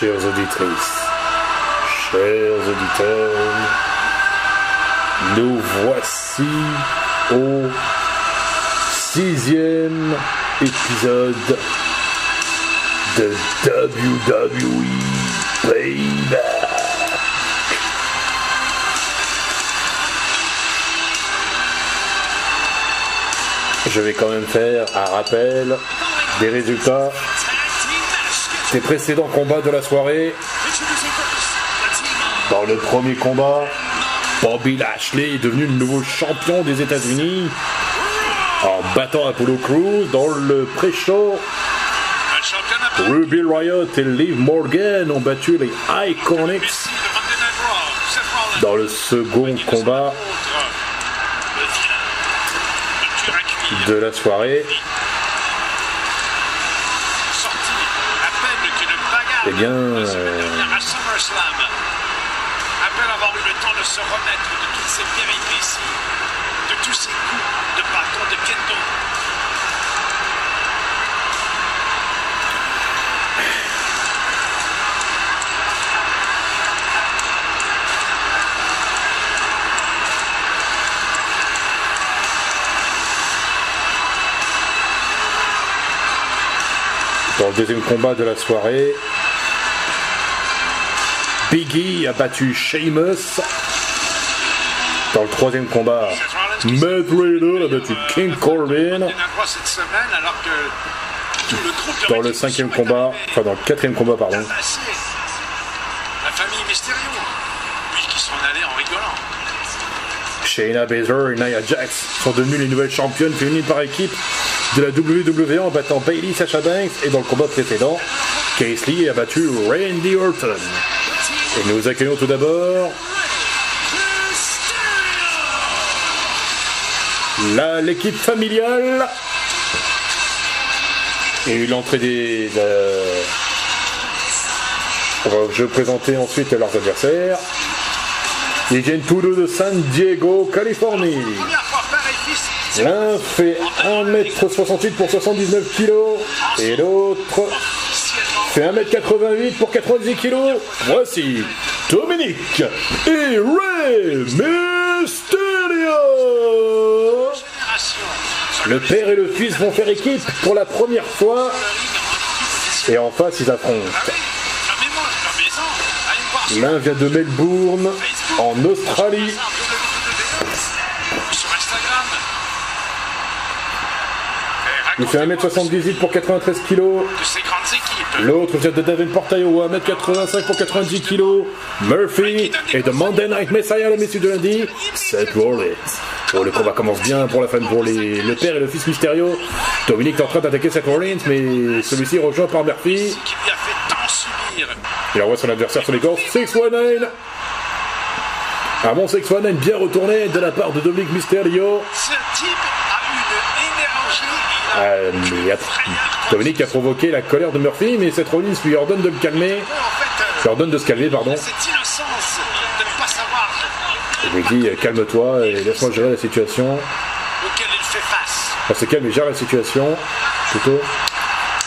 chères auditrices, chers auditeurs, nous voici au sixième épisode de WWE Payback. Je vais quand même faire un rappel des résultats des précédents combats de la soirée. Dans le premier combat, Bobby Lashley est devenu le nouveau champion des États-Unis en battant Apollo Crews dans le pré-show. Ruby Riot et Liv Morgan ont battu les Iconics dans le second combat de la soirée. Eh bien, euh, Après avoir eu le temps de se remettre de toutes ces péripéties, de tous ces coups de bâton de kendo. dans le deuxième combat de la soirée, Biggie a battu Sheamus. Dans le troisième combat, Matt Riddle a battu King Corbin. Dans le cinquième combat, enfin dans le quatrième combat, pardon, Tabassé. La famille Mysterio, puis qui s'en allait en rigolant. Shayna Baszler et Nia Jax sont devenues les nouvelles championnes féminines par équipe de la WWE en battant Bailey Sasha Banks et dans le combat précédent, Casey a battu Randy Orton. Et nous accueillons tout d'abord l'équipe familiale et l'entrée des. je vais présenter ensuite leurs adversaires. Ils viennent tous deux de San Diego, Californie. L'un fait 1m68 pour 79 kg et l'autre fait 1m88 pour 90 kg. Voici Dominique et Ray Mysterio. Le père et le fils vont faire équipe pour la première fois et en face ils affrontent. L'un vient de Melbourne en Australie Il fait racontez-moi 1m78 pour 93 kg. L'autre vient de Davenport, Iowa, 1m85 pour 90 kg. Murphy et de Monday Night Messiah, le messieurs de lundi, Seth Rollins. Bon, le combat commence bien pour la femme, pour les, le père et le fils Mysterio. Dominique est en train d'attaquer Seth Rollins, mais celui-ci est rejoint par Murphy. Il envoie son adversaire sur les gorges. 619. Un bon 619 bien retourné de la part de Dominique Mysterio. Ce type a une énergie. Dominique a provoqué la colère de Murphy, mais Seth Rollins lui ordonne de le calmer. Lui ordonne de se calmer, pardon. cette Il lui dit calme-toi et laisse-moi gérer la situation. On se calme et gère la situation.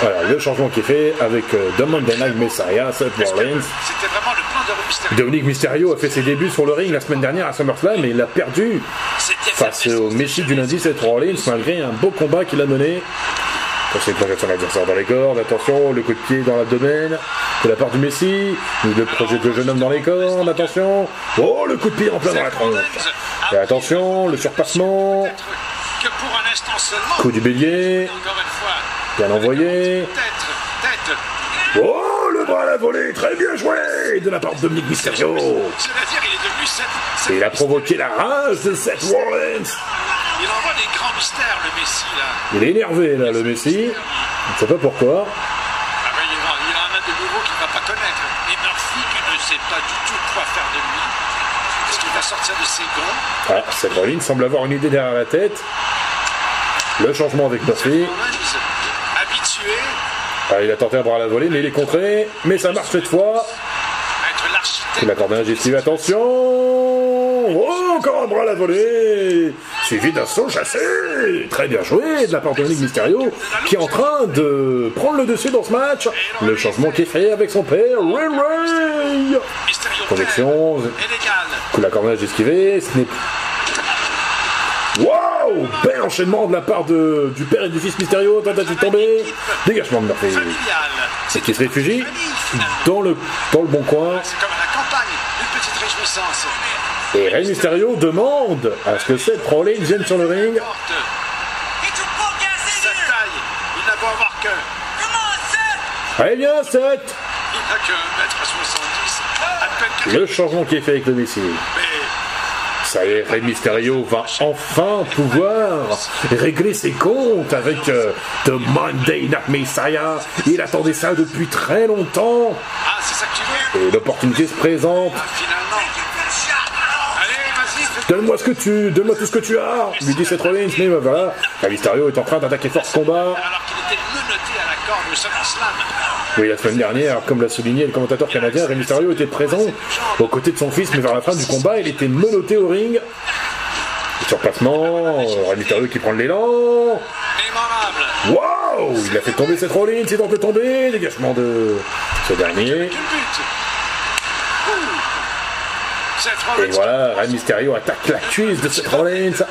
Voilà, le changement qui est fait avec euh, The Messiah, Seth Rollins. Dominique Mysterio a fait ses débuts sur le ring la semaine dernière à SummerSlam et il a perdu face au Messi du lundi, Seth Rollins, malgré un beau combat qu'il a mené. Attention, il plonge son adversaire dans les cordes, attention, le coup de pied dans l'abdomen de la part du Messi, le projet de jeune homme dans les cordes, attention, oh, le coup de pied en plein dans la tronche. Et attention, le surpassement, coup du bélier, bien envoyé. Oh, le bras à la volée, très bien joué de la part de Dominique Mysterio. Et il a provoqué la rage de Seth Rollins. Il envoie des grands mystères, le Messi, là. Il est énervé là, le Messi. On ne sait pas pourquoi. Ah ben, il, va, il en a de nouveaux qu'il ne va pas connaître. Et Murphy, qui ne sait pas du tout quoi faire de lui. Est-ce qu'il va sortir de ses gonds Ah, Seth Rollins semble avoir une idée derrière la tête. Le changement avec Murphy. Habitué Ah, il a tenté un bras à la volée, mais il est contré. Mais ça marche cette fois. Il accorde un gestive, attention Oh, encore un bras à la volée suivi d'un saut chassé. Très bien joué de la part de Dominique Mysterio, qui est en train de prendre le dessus dans ce match. Le changement qui est fait avec son père, Ray Ray. Légal. Coup la cornage esquivé, ce n'est Waouh Bel enchaînement de la part de, du père et du fils Mysterio, tentative tombée, dégagement de Murphy. Et qui se réfugie dans le, dans le bon coin. C'est comme à la campagne, une petite réjouissance. Et Rey Mysterio demande à ce que Seth Rollins vienne sur le ring. Sa taille. Bien Seth que 1m70, à peine que Le changement qui est fait avec le Messi. Ça y est, Rey Mysterio va enfin pouvoir régler ses comptes avec euh, The Monday Night Messiah. Il attendait ça depuis très longtemps. Et l'opportunité se présente. Donne-moi ce que tu, donne-moi tout ce que tu as, lui dit Seth Rollins, mais voilà. Mysterio est en train d'attaquer force combat. alors qu'il était menotté à la corde au SummerSlam. Oui, la semaine dernière, comme l'a souligné le commentateur canadien, Rey Mysterio était présent aux côtés de son fils, mais vers la fin du combat, il était menotté au ring. Surpassement, Rey Mysterio qui prend de l'élan. Waouh Il a fait tomber Seth Rollins, il tente de tomber, dégagement de ce dernier. Quel but Ouh. Seth Et voilà, Rey Mysterio attaque la cuisse de Seth Rollins.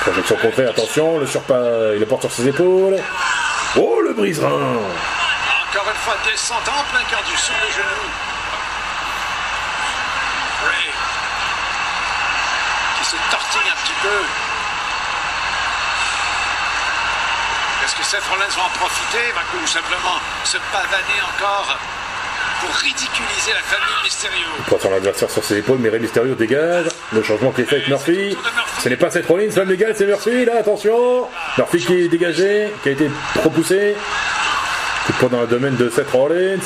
Projection contrée, attention, le surpas, il le porte sur ses épaules. Oh, le brise-rein Encore une fois, descente en plein cœur du sur le genou. Ray. Qui se tortille un petit peu. Est-ce que Seth Rollins va en profiter? Ou simplement se pavaner encore? Pour ridiculiser la famille Mysterio porte son adversaire sur ses épaules, mais Rey Mysterio dégage. Le changement qui est fait avec Murphy. Ce n'est pas Seth Rollins, ça me dégage, c'est Murphy, là, attention Murphy qui est dégagé, qui a été propoussé. Coup de poing dans le domaine de Seth Rollins.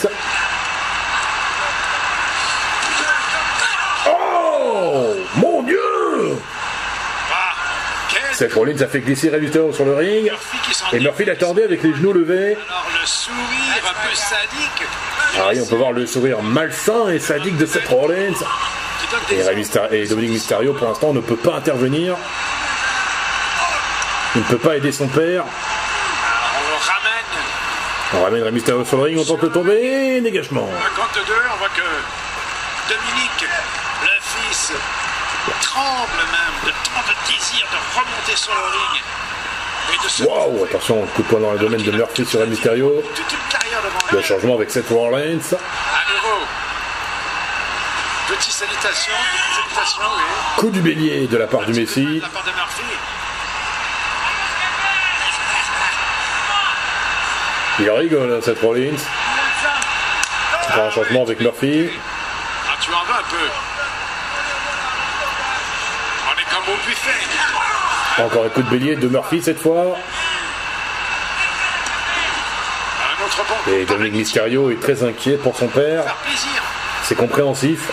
Oh Mon Dieu Ah, Seth Rollins a fait glisser Rey Mysterio sur le ring. Murphy Et Murphy l'attendait avec les genoux levés. Alors le sourire un peu sadique On peut voir le sourire malsain et sadique de Seth Rollins. Et, et Dominique Mysterio, pour l'instant, ne peut pas intervenir. Il ne peut pas aider son père. On ramène. Rey Mysterio sur le ring, on tente de tomber. Dégagement. Deux, on voit que Dominique, le fils, tremble même de tant de désir de remonter sur le ring et Waouh, attention, coup de poing dans le domaine de Murphy sur Rey Mysterio. Le changement avec Seth Rollins. Petite salutation, salutation, oui. Coup du bélier de la part du De Messi. la part de Murphy. Il rigole, hein, Seth Rollins. Un changement avec Murphy. Ah, tu en veux un peu. On est comme au buffet. Encore un coup de bélier de Murphy cette fois. Et Dominique. Mysterio est très inquiet pour son père. C'est compréhensif.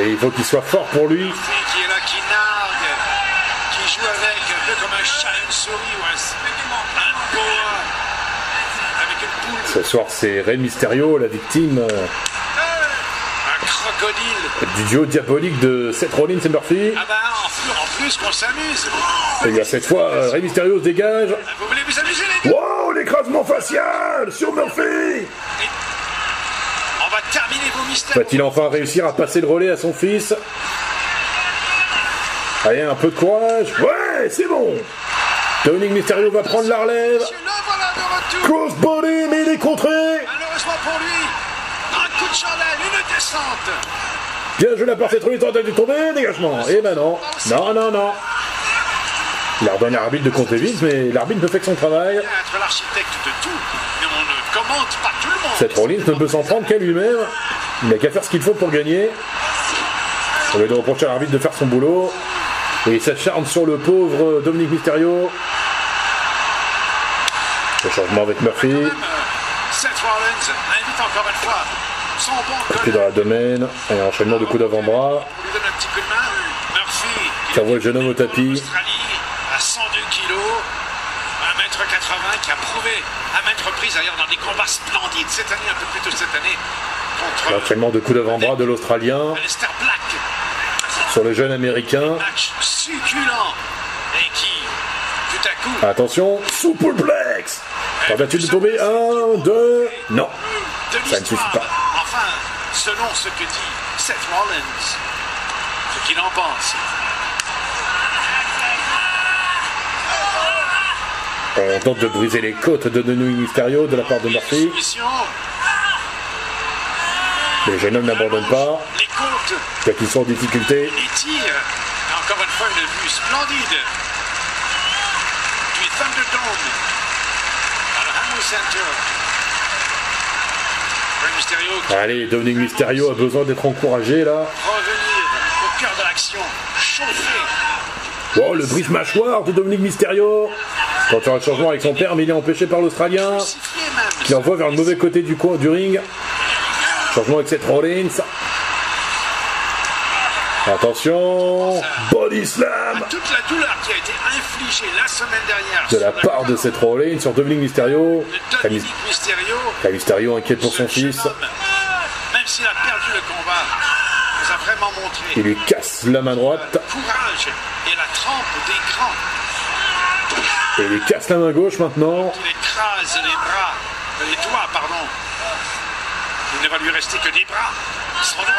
Et il faut qu'il soit fort pour lui. Ce soir, c'est Rey Mysterio, la victime. Du duo diabolique de Seth Rollins et Murphy. Ah bah en plus, en plus qu'on s'amuse. Et bien cette fois, euh, Rey Mysterio se dégage. Vous voulez vous amuser les deux Wow, l'écrasement facial sur Murphy On va terminer vos mystères. Va-t-il enfin réussir à passer le relais à son fils Allez, un peu de courage. Ouais, c'est bon. Dominique Mysterio va prendre la relève. Crossbody, mais il est contré. Malheureusement pour lui, un coup de chandelle, une descente. Bien joué la part Seth Rollins, tente de tomber, dégagement. Et ben non. Non, non, non. Il a à l'arbitre de compter vite, mais l'arbitre ne fait que son travail. Seth Rollins ne peut s'en prendre qu'à lui-même. Il n'a qu'à faire ce qu'il faut pour gagner. On va de reprocher à l'arbitre de faire son boulot. Et il s'acharne sur le pauvre Dominique Mysterio. Le changement avec Murphy. Même, Seth Rollins invite encore une fois son bon Pied dans la domaine. Et enchaînement de coups d'avant-bras. Qui envoie le jeune homme au tapis. À 102 kilos, 1m80, qui a prouvé à maintes reprises, d'ailleurs, dans des combats splendides, cette année, un peu plus tôt cette année, contre L'enchaînement de coups d'avant-bras de l'Australien. Sur le jeune américain. Match succulent et qui, tout à coup, Attention, superplex Tentative de tomber, un, deux, non. de Ça ne suffit pas. Selon ce que dit Seth Rollins, ce qu'il en pense. On tente de briser les côtes de Dominique Mysterio de la part de Murphy. Le jeune homme n'abandonne pas, les côtes, bien qu'ils sont en difficulté. encore une fois, une vue splendide du Thunderdome à la Hamo Center. Allez, Dominique Mysterio a besoin d'être encouragé là. revenir au cœur de l'action, chauffé. Oh, le brise-mâchoire de Dominique Mysterio Quand il y aura le changement avec son père, mais il est empêché par l'Australien. Qui envoie vers le mauvais côté du coin du ring. Changement avec Seth Rollins. Attention, body slam Toute la douleur qui a été infligée la semaine dernière de la part de Seth Rollins sur Dominic Mysterio. Dominique Mysterio, la Mysterio inquiète pour son fils. homme, même s'il a perdu le combat, nous a vraiment montré Il lui casse la main droite le courage et la trempe des grands. et il lui casse la main gauche maintenant. Il écrase les bras, euh, les doigts, pardon. Il ne va lui rester que des bras, sans doigts.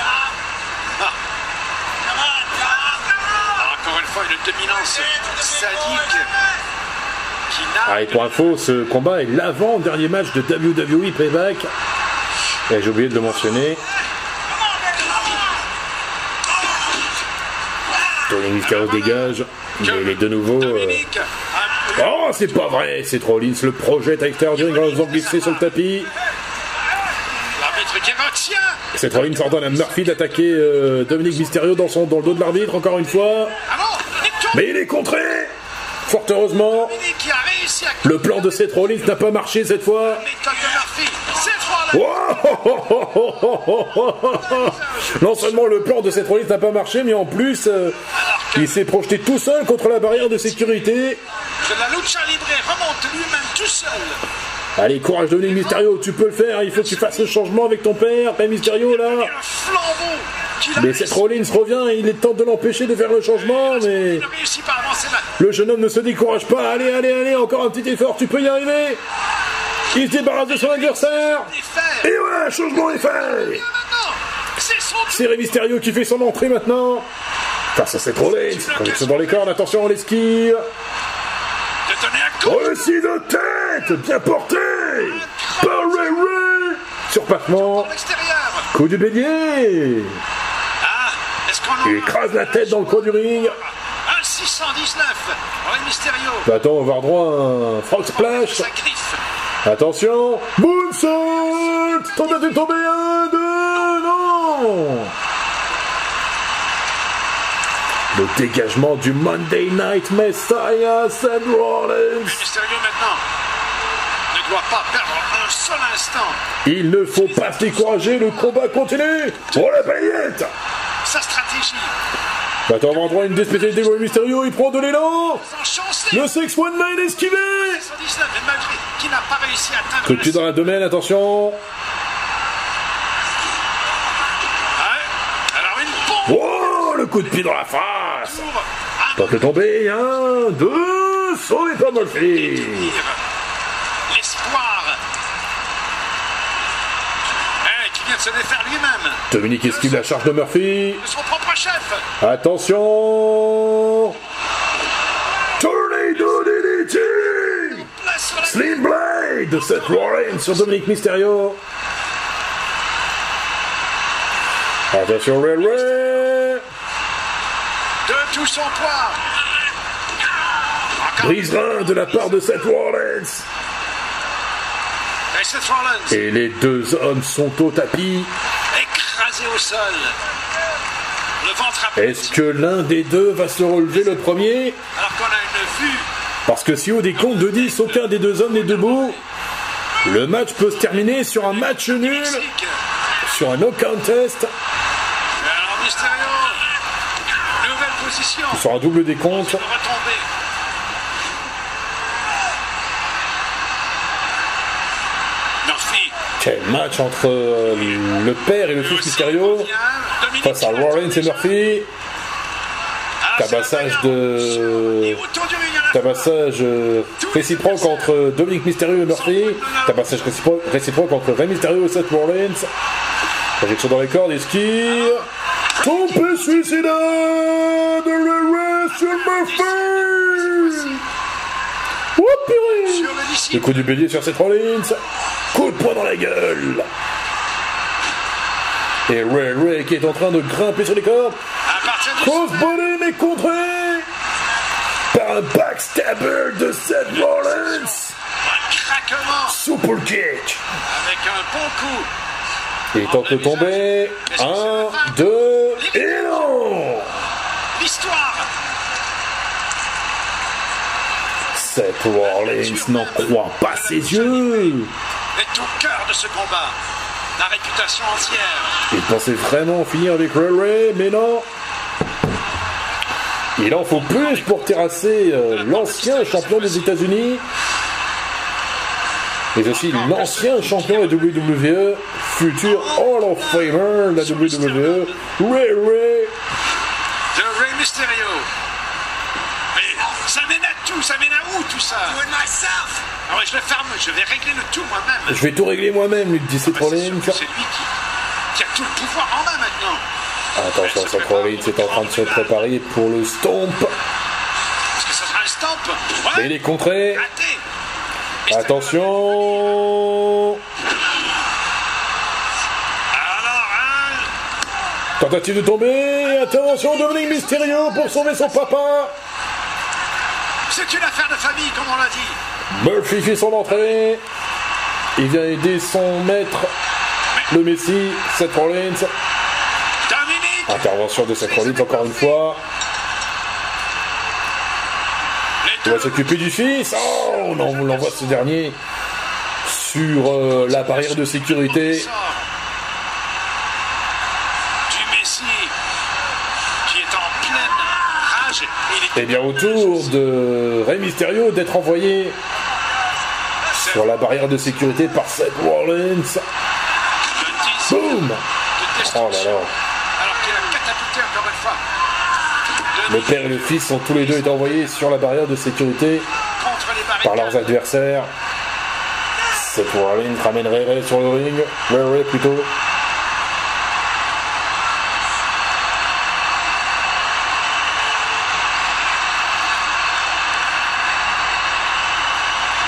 Ah. Alors, encore une fois, une dominance sadique Ah, et pour info, ce combat est l'avant-dernier match de WWE Payback. Et j'ai oublié de le mentionner. Dominic Mysterio dégage. Il est- il est de nouveau. euh, Oh, c'est pas vrai, c'est Rollins le projette à l'extérieur du ring en faisant glisser sur le tapis. C'est Rollins ordonne à Murphy d'attaquer euh, Dominique Mysterio dans, son, dans le dos de l'arbitre, encore une fois. Mais il est contré Fort heureusement, Dominique qui a réussi à le plan de Seth Rollins n'a pas marché cette fois. Non seulement le plan de Seth Rollins n'a pas marché, mais en plus, euh, il s'est projeté tout seul contre la barrière de sécurité. la lucha libre remonte lui-même tout seul. Allez, courage Dominique Mysterio, tu peux le faire, il faut que tu fasses le changement avec ton père, Rey Mysterio là. Mais. Seth Rollins revient et il est temps de l'empêcher de faire le changement, mais le jeune homme ne se décourage pas. Allez, allez, allez, encore un petit effort, tu peux y arriver. Il se débarrasse de son adversaire. Et ouais, changement est fait. C'est Rey Mysterio qui fait son entrée maintenant. Face à Seth Rollins, dans les cordes, attention, on l'esquive. Réussi de tête, bien porté. Par Ray Ray. Surpassement, coup du bélier. Il écrase la tête dans le coin du ring. Un 619. Rey Mysterio. Attends, on va avoir droit à un frog splash. Attention Moonsault Tentative de tomber un, deux, non Le dégagement du Monday Night Messiah, Seth Rollins Mysterio maintenant ne doit pas perdre un seul instant. Il ne faut pas se décourager, le combat continue Oh la paillette Sa stratégie. Bah attends, on va avoir droit à une des spécialités de Rey Mysterio, il prend de l'élan. Le 619 esquivé 119, mais malgré qui n'a pas réussi à atteindre Coup de pied dans la domaine, attention Oh le coup de pied dans la face Tente de tomber, un, deux, sauvé par Murphy tir. L'espoir. Qui vient de se défaire lui-même Dominique esquive la charge de Murphy. de son propre chef. Attention Tornado DDT Slim Blade de Seth Rollins sur Dominique Mysterio. Attention Ray de tout son poids. Encore Brise-rein de la part de Seth Rollins. Et les deux hommes sont au tapis. écrasé au sol. Est-ce que l'un des deux va se relever le premier Alors qu'on a une vue. Parce que si au décompte de 10, aucun des deux hommes n'est debout, le match peut se terminer sur un match nul, sur un no contest, Alors Mysterio, nouvelle position. sur un double décompte. De retomber. Murphy Quel match entre euh, le père et le fils Mysterio face à Rollins et Murphy. Tabassage de. Tabassage euh, réciproque entre Dominique Mysterio et Murphy. Tabassage réciproque, réciproque entre Rey Mysterio et Seth Rollins. Projection dans les cordes, esquive. Tombé suicidaire de Ray Ray sur Murphy. Oh purée Le coup du bélier sur Seth Rollins. Coup de poing dans la gueule. Et Ray Ray qui est en train de grimper sur les cordes. Crossbody mais contré par un backstabber de Seth Rollins. Craquement Super kick. avec un bon coup. Il tente de tomber. Un, deux, et non L'histoire Seth Rollins n'en croit pas ses yeux. Est au cœur de ce combat. La réputation entière. Il pensait vraiment finir avec Ray Ray, mais non. Il en faut plus pour terrasser euh, l'ancien champion des États-Unis, mais aussi l'ancien champion de la WWE, futur Hall of Famer de la WWE, Ray Ray. de Rey Mysterio. Mais ça mène à tout, ça mène à où tout ça Ah ouais, je le ferme, je vais régler le tout moi-même. Je vais tout régler moi-même, lui dit Bah, c'est Rollins. sûr, C'est lui qui, qui a tout le pouvoir en main maintenant. Attention, Seth Rollins est en train de se préparer pour le stomp. Est-ce que ça sera un. Mais il est contré. Attention Alors, hein, Tentative de tomber. Attention, Dominique Mysterio pour sauver son papa. C'est une affaire de famille, comme on l'a dit. Murphy fait son entrée. Il vient aider son maître, le Messi, Seth Rollins. Dominique Intervention de Seth Rollins encore une fois. Il va s'occuper du fils. Oh, on l'envoie ce dernier sur euh, la barrière de sécurité. sort Du Messi qui est en pleine rage. Il est Et bien autour de Rey Mysterio d'être envoyé sur la barrière de sécurité par Seth Rollins. Boum Oh là là. Le père et le fils sont tous les deux envoyés sur la barrière de sécurité par leurs adversaires. Seth Rollins ramène Ray Ray sur le ring. Ray Ray plutôt.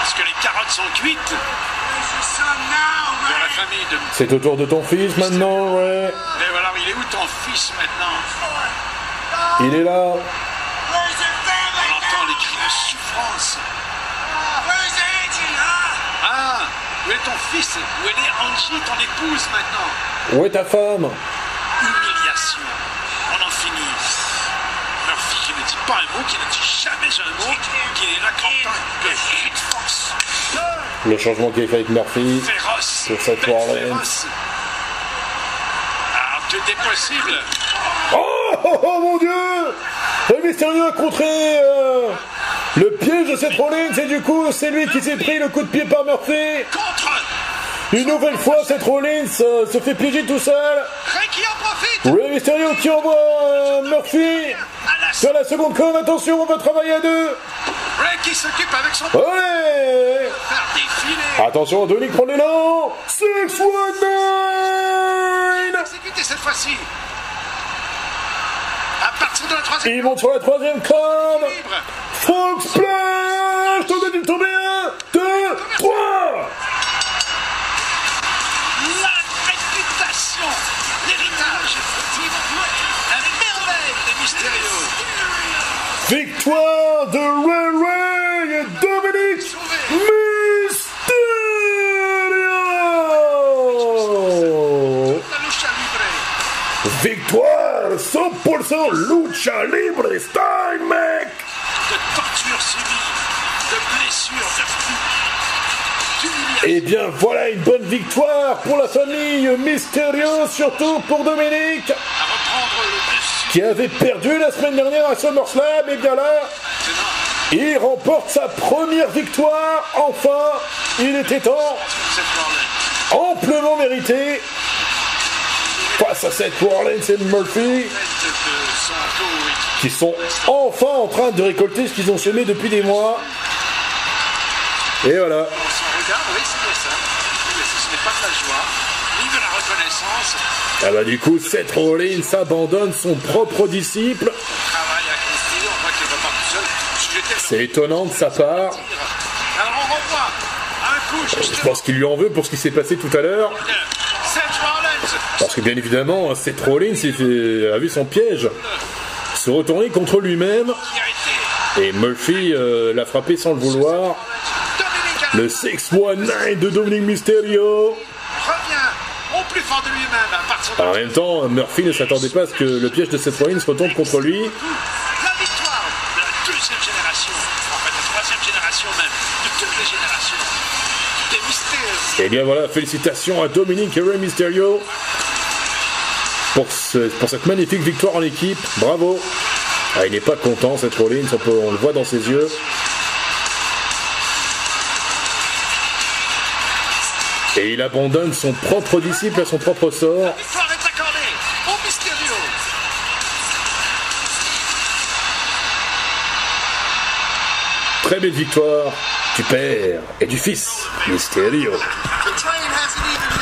Est-ce que les carottes sont cuites pour la famille de... C'est au tour de ton fils maintenant, Ray. Mais voilà, il est où ton fils maintenant Il est là. On entend les cris de souffrance. Ah, où est ton fils? Où est Angie, ton épouse maintenant? Où est ta femme? Humiliation. On en finit. Murphy qui ne dit pas un mot, qui ne dit jamais un mot, qui est là de force. Le changement qui est fait avec Murphy. Féroce. Sur cette Rollins. Alors, tout est possible. Oh, oh, oh, mon dieu Rey Mysterio a contré euh, le piège de Seth Rollins et du coup c'est lui qui s'est pris le coup de pied par Murphy. Contre Une nouvelle fois Seth Rollins euh, se fait piéger tout seul. Rey Mysterio qui envoie euh, Murphy sur la seconde corde. Attention, on va travailler à deux. Ray qui s'occupe avec son Allez. Attention, Dominique prend l'élan 619 Exécuté cette fois-ci. À partir de la troisième Il monte sur la troisième corde. libre. Fox Splash Tentative tombée 1, 2, 3 La réputation, l'héritage, la merveille des mystérieux. Victoire de Ray Ray et Dominique Mysterio La lucha libre Victoire 100% lucha libre style mec de torture subie, de blessures, de coups, d'humiliation. Eh bien voilà une bonne victoire pour la famille Mysterio, surtout pour Dominique qui avait perdu la semaine dernière à SummerSlam. Et bien là, il remporte sa première victoire. Enfin, il était temps. amplement mérité face à Seth Rollins et Murphy qui sont enfin en train de récolter ce qu'ils ont semé depuis des mois. Et voilà. Ah bah du coup, Seth Rollins abandonne son propre disciple. C'est étonnant de sa part. Je pense qu'il lui en veut pour ce qui s'est passé tout à l'heure. Bien évidemment, Seth Rollins a vu son piège se retourner contre lui-même. Et Murphy euh, l'a frappé sans le vouloir. Dominique Le 619 de Dominic Mysterio. En même temps, Murphy ne s'attendait pas à ce que le piège de Seth Rollins se retourne contre lui. Et bien voilà, félicitations à Dominic et Rey Mysterio pour, ce- pour cette magnifique victoire en équipe. Bravo. Ah, il n'est pas content, Seth Rollins, on, peut- on le voit dans ses yeux. Et il abandonne son propre disciple à son propre sort. Très belle victoire du père et du fils, Mysterio.